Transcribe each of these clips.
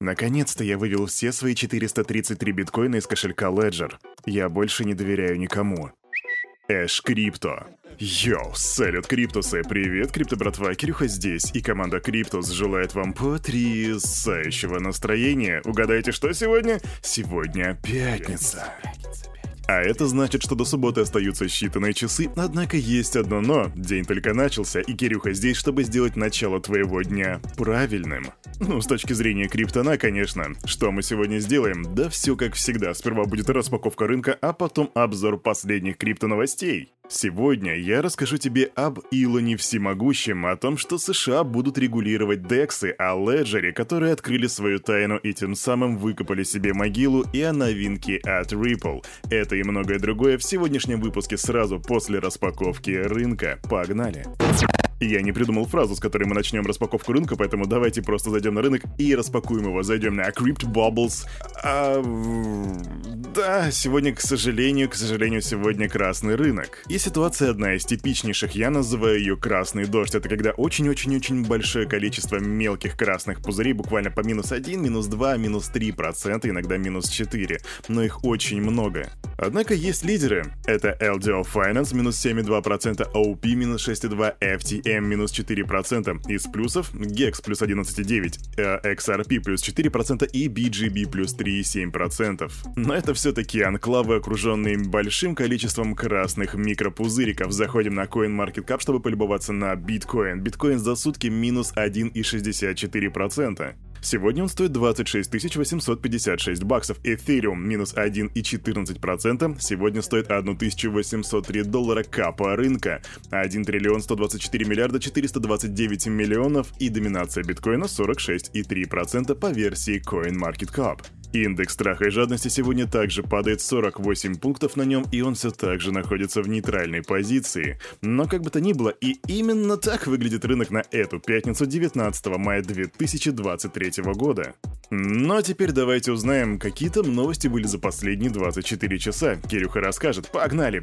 Наконец-то я вывел все свои 433 биткоина из кошелька Ledger. Я больше не доверяю никому. Ash Crypto. Йоу, салют, Криптусы! Привет, Крипто братва, Кирюха здесь, и команда Криптус желает вам потрясающего настроения. Угадайте, что сегодня? Сегодня пятница. А это значит, что до субботы остаются считанные часы, однако есть одно но. День только начался, и Кирюха здесь, чтобы сделать начало твоего дня правильным. Ну, с точки зрения криптона, конечно. Что мы сегодня сделаем? Да все как всегда. Сперва будет распаковка рынка, а потом обзор последних криптоновостей. Сегодня я расскажу тебе об Илоне Всемогущем, о том, что США будут регулировать дексы, о Леджере, которые открыли свою тайну и тем самым выкопали себе могилу, и о новинке от Ripple. Это и многое другое в сегодняшнем выпуске сразу после распаковки рынка. Погнали! Я не придумал фразу, с которой мы начнем распаковку рынка, поэтому давайте просто зайдем на рынок и распакуем его. Зайдем на Crypt Bubbles. А, да, сегодня, к сожалению, к сожалению, сегодня красный рынок. И ситуация одна из типичнейших, я называю ее красный дождь. Это когда очень-очень-очень большое количество мелких красных пузырей, буквально по минус 1, минус 2, минус 3 процента, иногда минус 4. Но их очень много. Однако есть лидеры. Это LDO Finance минус 7,2%, OP минус 6,2%, FTM минус 4%. Из плюсов GEX плюс 11,9%, XRP плюс 4% и BGB плюс 3,7%. Но это все-таки анклавы, окруженные большим количеством красных микропузыриков. Заходим на CoinMarketCap, чтобы полюбоваться на биткоин. Биткоин за сутки минус 1,64%. Сегодня он стоит 26 856 баксов. Эфириум минус 1,14%. Сегодня стоит 1803 доллара капа рынка. 1 триллион 124 миллиарда 429 миллионов и доминация биткоина 46,3% по версии CoinMarketCap. Индекс страха и жадности сегодня также падает 48 пунктов на нем, и он все так же находится в нейтральной позиции. Но как бы то ни было, и именно так выглядит рынок на эту пятницу 19 мая 2023 года. Но теперь давайте узнаем, какие там новости были за последние 24 часа. Кирюха расскажет. Погнали!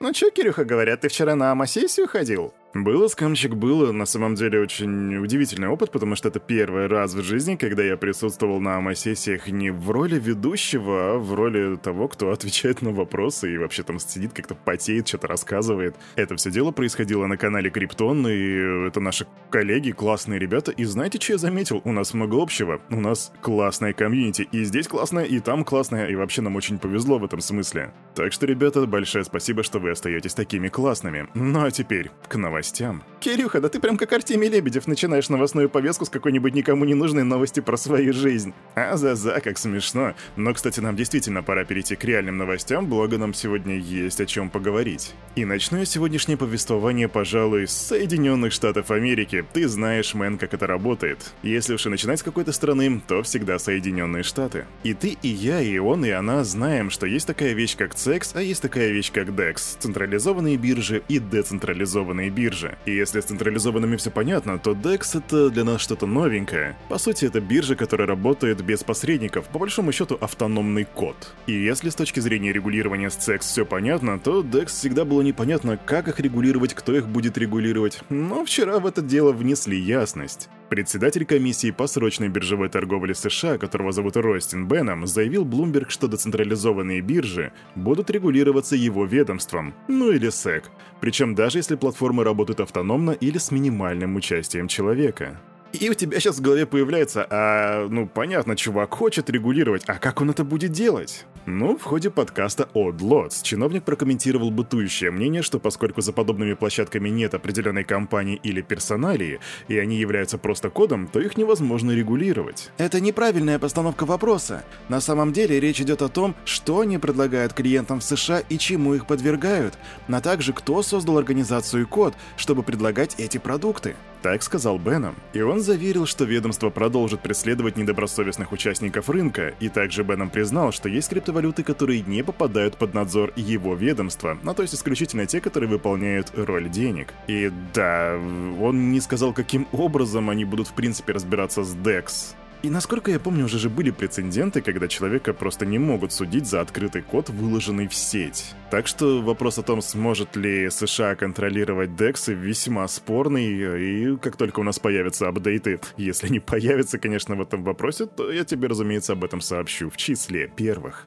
Ну чё, Кирюха, говорят, ты вчера на АМА-сессию ходил? Было, скамчик, было. На самом деле очень удивительный опыт, потому что это первый раз в жизни, когда я присутствовал на АМА-сессиях не в роли ведущего, а в роли того, кто отвечает на вопросы и вообще там сидит, как-то потеет, что-то рассказывает. Это все дело происходило на канале Криптон, и это наши коллеги, классные ребята. И знаете, что я заметил? У нас много общего. У нас классная комьюнити. И здесь классная, и там классная, и вообще нам очень повезло в этом смысле. Так что, ребята, большое спасибо, что вы остаетесь такими классными. Ну а теперь к новостям новостям. Кирюха, да ты прям как Артемий Лебедев начинаешь новостную повестку с какой-нибудь никому не нужной новости про свою жизнь. А за-за, как смешно. Но, кстати, нам действительно пора перейти к реальным новостям, благо нам сегодня есть о чем поговорить. И начну я сегодняшнее повествование, пожалуй, с Соединенных Штатов Америки. Ты знаешь, мэн, как это работает. Если уж и начинать с какой-то страны, то всегда Соединенные Штаты. И ты, и я, и он, и она знаем, что есть такая вещь, как CEX, а есть такая вещь, как DEX. Централизованные биржи и децентрализованные биржи бирже. И если с централизованными все понятно, то DEX это для нас что-то новенькое. По сути, это биржа, которая работает без посредников, по большому счету автономный код. И если с точки зрения регулирования с CEX все понятно, то DEX всегда было непонятно, как их регулировать, кто их будет регулировать. Но вчера в это дело внесли ясность. Председатель комиссии по срочной биржевой торговле США, которого зовут Ростин Беном, заявил Bloomberg, что децентрализованные биржи будут регулироваться его ведомством, ну или SEC, причем даже если платформы работают автономно или с минимальным участием человека. И у тебя сейчас в голове появляется, а, ну, понятно, чувак хочет регулировать, а как он это будет делать? Ну, в ходе подкаста Odd Lots чиновник прокомментировал бытующее мнение, что поскольку за подобными площадками нет определенной компании или персоналии, и они являются просто кодом, то их невозможно регулировать. Это неправильная постановка вопроса. На самом деле речь идет о том, что они предлагают клиентам в США и чему их подвергают, а также кто создал организацию код, чтобы предлагать эти продукты. Так сказал Беном, и он заверил, что ведомство продолжит преследовать недобросовестных участников рынка, и также Беном признал, что есть криптовалюты, которые не попадают под надзор его ведомства, ну то есть исключительно те, которые выполняют роль денег. И да, он не сказал, каким образом они будут в принципе разбираться с DEX. И насколько я помню, уже же были прецеденты, когда человека просто не могут судить за открытый код, выложенный в сеть. Так что вопрос о том, сможет ли США контролировать DEX, весьма спорный, и как только у нас появятся апдейты, если не появятся, конечно, в этом вопросе, то я тебе, разумеется, об этом сообщу в числе первых.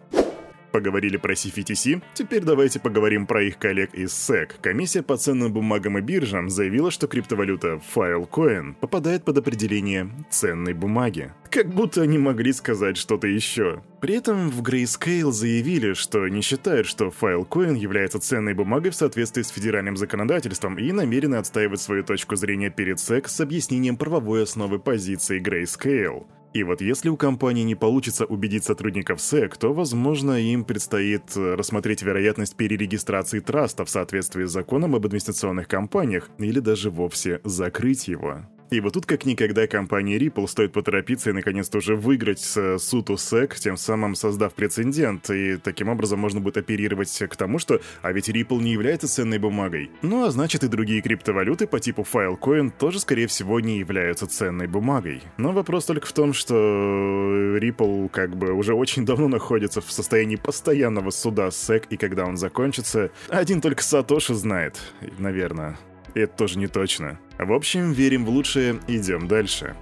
Поговорили про CFTC, теперь давайте поговорим про их коллег из SEC. Комиссия по ценным бумагам и биржам заявила, что криптовалюта Filecoin попадает под определение ценной бумаги. Как будто они могли сказать что-то еще. При этом в Grayscale заявили, что не считают, что Filecoin является ценной бумагой в соответствии с федеральным законодательством и намерены отстаивать свою точку зрения перед SEC с объяснением правовой основы позиции Grayscale. И вот если у компании не получится убедить сотрудников SEC, то, возможно, им предстоит э, рассмотреть вероятность перерегистрации траста в соответствии с законом об инвестиционных компаниях или даже вовсе закрыть его. И вот тут как никогда компании Ripple стоит поторопиться и наконец-то уже выиграть с суд у SEC, тем самым создав прецедент, и таким образом можно будет оперировать к тому, что а ведь Ripple не является ценной бумагой. Ну а значит и другие криптовалюты по типу Filecoin тоже скорее всего не являются ценной бумагой. Но вопрос только в том, что Ripple как бы уже очень давно находится в состоянии постоянного суда с SEC, и когда он закончится, один только Сатоши знает, наверное. Это тоже не точно. В общем, верим в лучшее, идем дальше.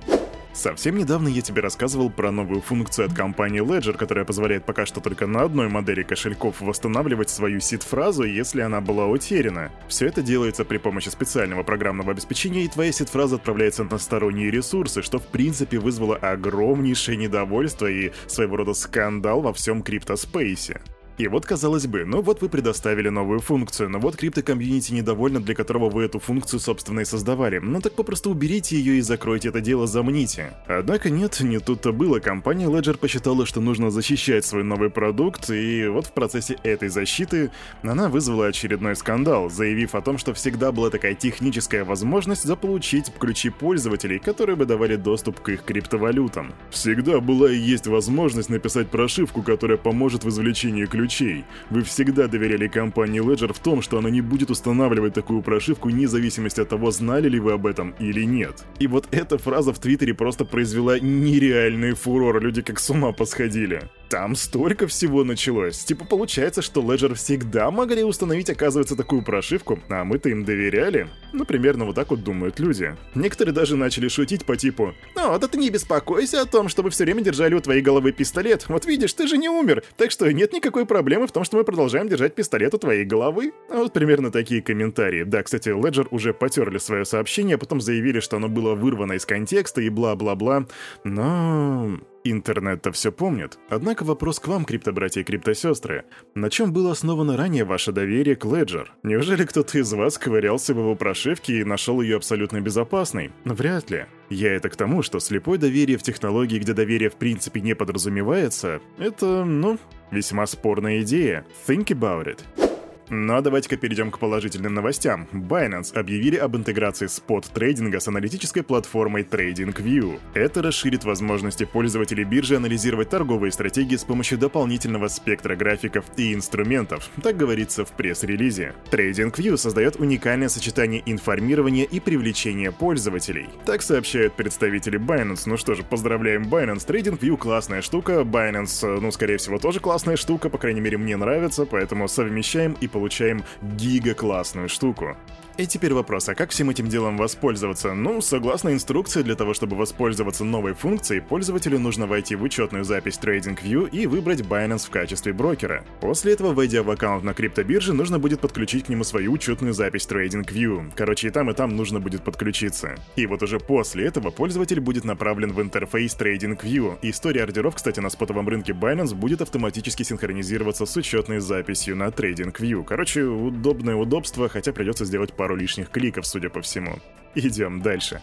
Совсем недавно я тебе рассказывал про новую функцию от компании Ledger, которая позволяет пока что только на одной модели кошельков восстанавливать свою сид-фразу, если она была утеряна. Все это делается при помощи специального программного обеспечения, и твоя сид-фраза отправляется на сторонние ресурсы, что в принципе вызвало огромнейшее недовольство и своего рода скандал во всем криптоспейсе. И вот, казалось бы, ну вот вы предоставили новую функцию, но вот крипто-комьюнити недовольно, для которого вы эту функцию, собственно, и создавали. Ну так попросту уберите ее и закройте это дело, замните. Однако нет, не тут-то было. Компания Ledger посчитала, что нужно защищать свой новый продукт, и вот в процессе этой защиты она вызвала очередной скандал, заявив о том, что всегда была такая техническая возможность заполучить ключи пользователей, которые бы давали доступ к их криптовалютам. Всегда была и есть возможность написать прошивку, которая поможет в извлечении ключей ключей. Вы всегда доверяли компании Ledger в том, что она не будет устанавливать такую прошивку вне зависимости от того, знали ли вы об этом или нет. И вот эта фраза в Твиттере просто произвела нереальный фурор, люди как с ума посходили. Там столько всего началось. Типа получается, что Ledger всегда могли установить, оказывается, такую прошивку, а мы-то им доверяли. Ну, примерно вот так вот думают люди. Некоторые даже начали шутить по типу «Ну, да ты не беспокойся о том, чтобы все время держали у твоей головы пистолет. Вот видишь, ты же не умер, так что нет никакой проблемы в том, что мы продолжаем держать пистолет у твоей головы». А вот примерно такие комментарии. Да, кстати, Ledger уже потерли свое сообщение, а потом заявили, что оно было вырвано из контекста и бла-бла-бла. Но Интернет-то все помнит. Однако вопрос к вам, криптобратья и криптосестры. На чем было основано ранее ваше доверие к Ledger? Неужели кто-то из вас ковырялся в его прошивке и нашел ее абсолютно безопасной? Вряд ли. Я это к тому, что слепое доверие в технологии, где доверие в принципе не подразумевается, это, ну, весьма спорная идея. Think about it. Но давайте-ка перейдем к положительным новостям. Binance объявили об интеграции спот-трейдинга с аналитической платформой TradingView. Это расширит возможности пользователей биржи анализировать торговые стратегии с помощью дополнительного спектра графиков и инструментов, так говорится в пресс-релизе. TradingView создает уникальное сочетание информирования и привлечения пользователей. Так сообщают представители Binance. Ну что же, поздравляем Binance. TradingView классная штука, Binance, ну скорее всего, тоже классная штука, по крайней мере мне нравится, поэтому совмещаем и получаем получаем гига-классную штуку. И теперь вопрос, а как всем этим делом воспользоваться? Ну, согласно инструкции, для того, чтобы воспользоваться новой функцией, пользователю нужно войти в учетную запись TradingView и выбрать Binance в качестве брокера. После этого, войдя в аккаунт на криптобирже, нужно будет подключить к нему свою учетную запись TradingView. Короче, и там, и там нужно будет подключиться. И вот уже после этого пользователь будет направлен в интерфейс TradingView. История ордеров, кстати, на спотовом рынке Binance будет автоматически синхронизироваться с учетной записью на TradingView. Короче, удобное удобство, хотя придется сделать пару лишних кликов, судя по всему. Идем дальше.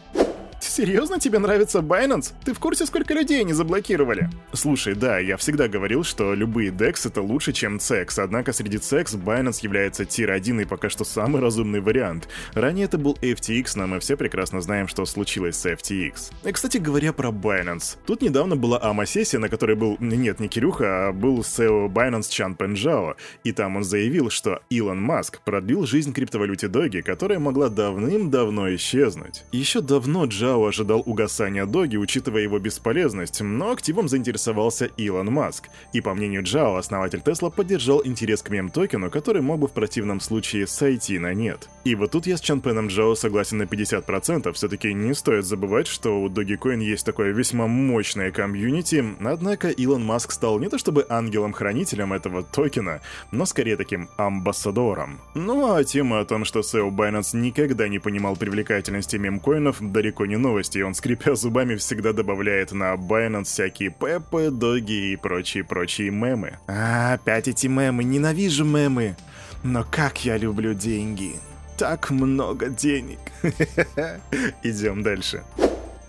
Серьезно тебе нравится Binance? Ты в курсе, сколько людей они заблокировали? Слушай, да, я всегда говорил, что любые DEX это лучше, чем CEX, однако среди CEX Binance является тир-1 и пока что самый разумный вариант. Ранее это был FTX, но мы все прекрасно знаем, что случилось с FTX. И, кстати говоря про Binance. Тут недавно была АМА-сессия, на которой был, нет, не Кирюха, а был SEO Binance Чан Пенжао, и там он заявил, что Илон Маск продлил жизнь криптовалюте Доги, которая могла давным-давно исчезнуть. Еще давно Джао Джао ожидал угасания Доги, учитывая его бесполезность, но активом заинтересовался Илон Маск. И по мнению Джао, основатель Тесла поддержал интерес к мем-токену, который мог бы в противном случае сойти на нет. И вот тут я с Чанпеном Джао согласен на 50%, все-таки не стоит забывать, что у Dogecoin есть такое весьма мощное комьюнити, однако Илон Маск стал не то чтобы ангелом-хранителем этого токена, но скорее таким амбассадором. Ну а тема о том, что SEO Binance никогда не понимал привлекательности мемкоинов, далеко не новости, и он, скрипя зубами, всегда добавляет на Binance всякие пепы, доги и прочие-прочие мемы. А, опять эти мемы, ненавижу мемы. Но как я люблю деньги. Так много денег. Идем дальше.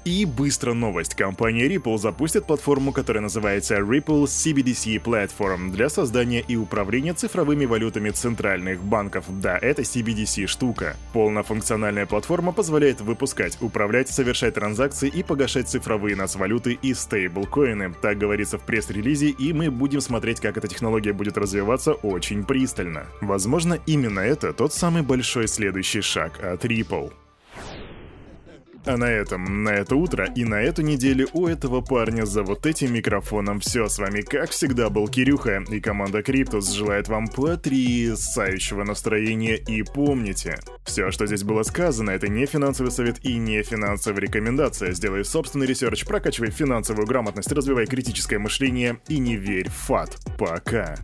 И быстро новость. Компания Ripple запустит платформу, которая называется Ripple CBDC Platform для создания и управления цифровыми валютами центральных банков. Да, это CBDC штука. Полнофункциональная платформа позволяет выпускать, управлять, совершать транзакции и погашать цифровые нацвалюты и стейблкоины. Так говорится в пресс-релизе, и мы будем смотреть, как эта технология будет развиваться очень пристально. Возможно, именно это тот самый большой следующий шаг от Ripple. А на этом, на это утро и на эту неделю у этого парня за вот этим микрофоном все. С вами, как всегда, был Кирюха, и команда Криптус желает вам потрясающего настроения. И помните, все, что здесь было сказано, это не финансовый совет и не финансовая рекомендация. Сделай собственный research, прокачивай финансовую грамотность, развивай критическое мышление и не верь в FUD. Пока.